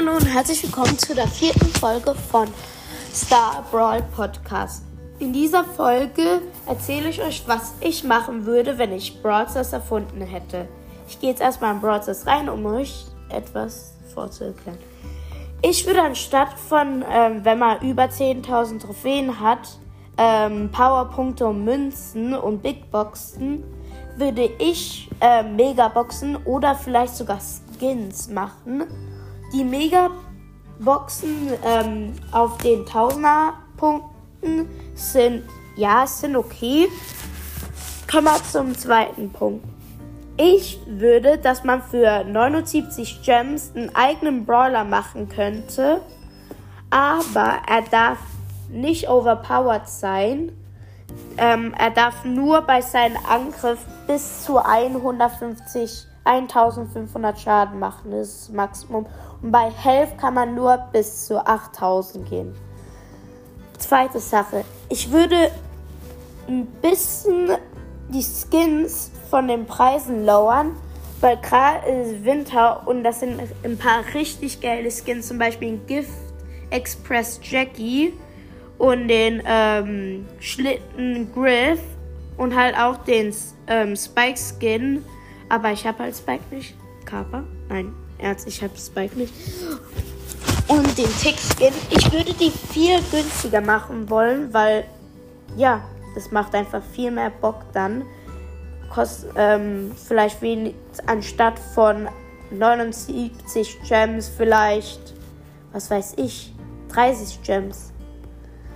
Hallo und herzlich willkommen zu der vierten Folge von Star Brawl Podcast. In dieser Folge erzähle ich euch, was ich machen würde, wenn ich Brawl Stars erfunden hätte. Ich gehe jetzt erstmal in Brawl Stars rein, um euch etwas vorzuerklären. Ich würde anstatt von, ähm, wenn man über 10.000 Trophäen hat, ähm, Powerpunkte und Münzen und Big Boxen, würde ich äh, Megaboxen oder vielleicht sogar Skins machen die Megaboxen ähm, auf den Tausender-Punkten sind, ja, sind okay. Kommen wir zum zweiten Punkt. Ich würde, dass man für 79 Gems einen eigenen Brawler machen könnte, aber er darf nicht overpowered sein. Ähm, er darf nur bei seinem Angriff bis zu 150 1500 Schaden machen, das ist das Maximum. Und bei Health kann man nur bis zu 8000 gehen. Zweite Sache. Ich würde ein bisschen die Skins von den Preisen lowern, weil gerade ist Winter und das sind ein paar richtig geile Skins, zum Beispiel ein Gift Express Jackie und den ähm, Schlitten Griff und halt auch den ähm, Spike Skin aber ich habe halt Spike nicht. Kappa? Nein, Ernst, ich habe Spike nicht. Und den Tick-Skin. Ich würde die viel günstiger machen wollen, weil, ja, das macht einfach viel mehr Bock dann. Kostet ähm, vielleicht wenig, anstatt von 79 Gems vielleicht, was weiß ich, 30 Gems.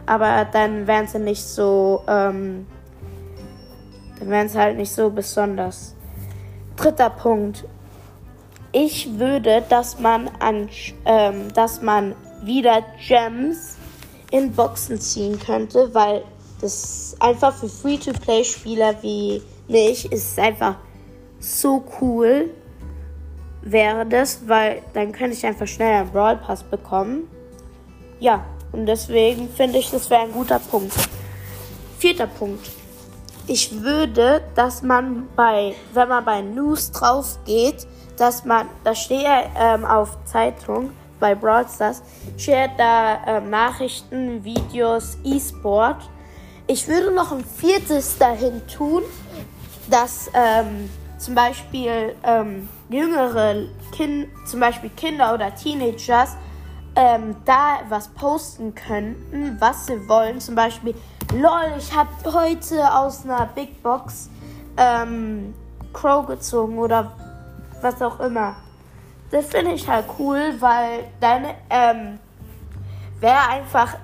Aber dann wären sie nicht so, ähm, dann wären sie halt nicht so besonders. Dritter Punkt. Ich würde, dass man an, ähm, dass man wieder Gems in Boxen ziehen könnte, weil das einfach für Free-to-Play-Spieler wie mich ist einfach so cool wäre das, weil dann könnte ich einfach schnell einen Brawl Pass bekommen. Ja, und deswegen finde ich, das wäre ein guter Punkt. Vierter Punkt. Ich würde, dass man bei, wenn man bei News drauf geht, dass man, da steht ähm, auf Zeitung bei Brawl Stars, steht da ähm, Nachrichten, Videos, E-Sport. Ich würde noch ein viertes dahin tun, dass ähm, zum Beispiel ähm, jüngere Kinder, zum Beispiel Kinder oder Teenagers, ähm, da was posten könnten, was sie wollen. Zum Beispiel, lol, ich habe heute aus einer Big Box ähm, Crow gezogen oder was auch immer. Das finde ich halt cool, weil dann ähm, wäre einfach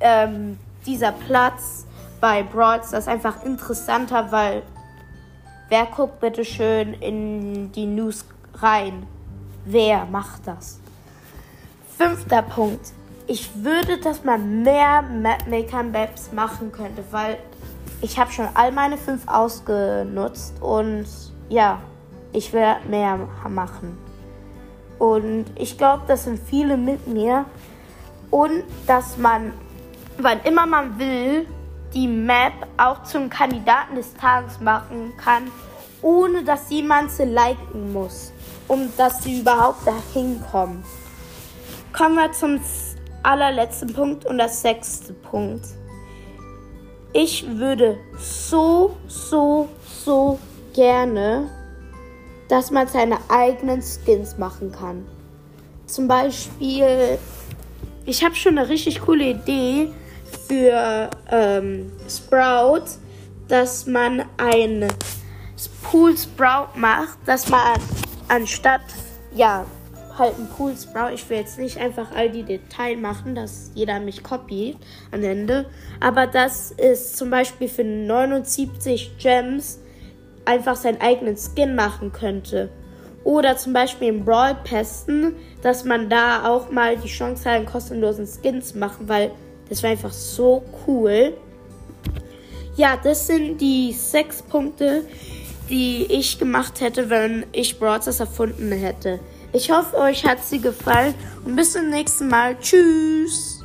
ähm, dieser Platz bei Broads das einfach interessanter, weil wer guckt bitte schön in die News rein? Wer macht das? Fünfter Punkt. Ich würde, dass man mehr Mapmaker Maps machen könnte, weil ich habe schon all meine fünf ausgenutzt und ja, ich will mehr machen. Und ich glaube, das sind viele mit mir. Und dass man, wann immer man will, die Map auch zum Kandidaten des Tages machen kann, ohne dass jemand sie liken muss, um dass sie überhaupt dahin kommen. Kommen wir zum allerletzten Punkt und das sechste Punkt. Ich würde so, so, so gerne, dass man seine eigenen Skins machen kann. Zum Beispiel, ich habe schon eine richtig coole Idee für ähm, Sprout, dass man ein Pool Sprout macht, dass man anstatt, ja, halt ein Pool Sprout. Ich will jetzt nicht einfach all die Details machen, dass jeder mich kopiert am Ende. Aber das ist zum Beispiel für 79 Gems einfach seinen eigenen Skin machen könnte. Oder zum Beispiel im Brawl Pesten, dass man da auch mal die Chance hat, einen kostenlosen Skin zu machen, weil das war einfach so cool. Ja, das sind die sechs Punkte, die ich gemacht hätte, wenn ich Brawl erfunden hätte. Ich hoffe, euch hat sie gefallen und bis zum nächsten Mal. Tschüss.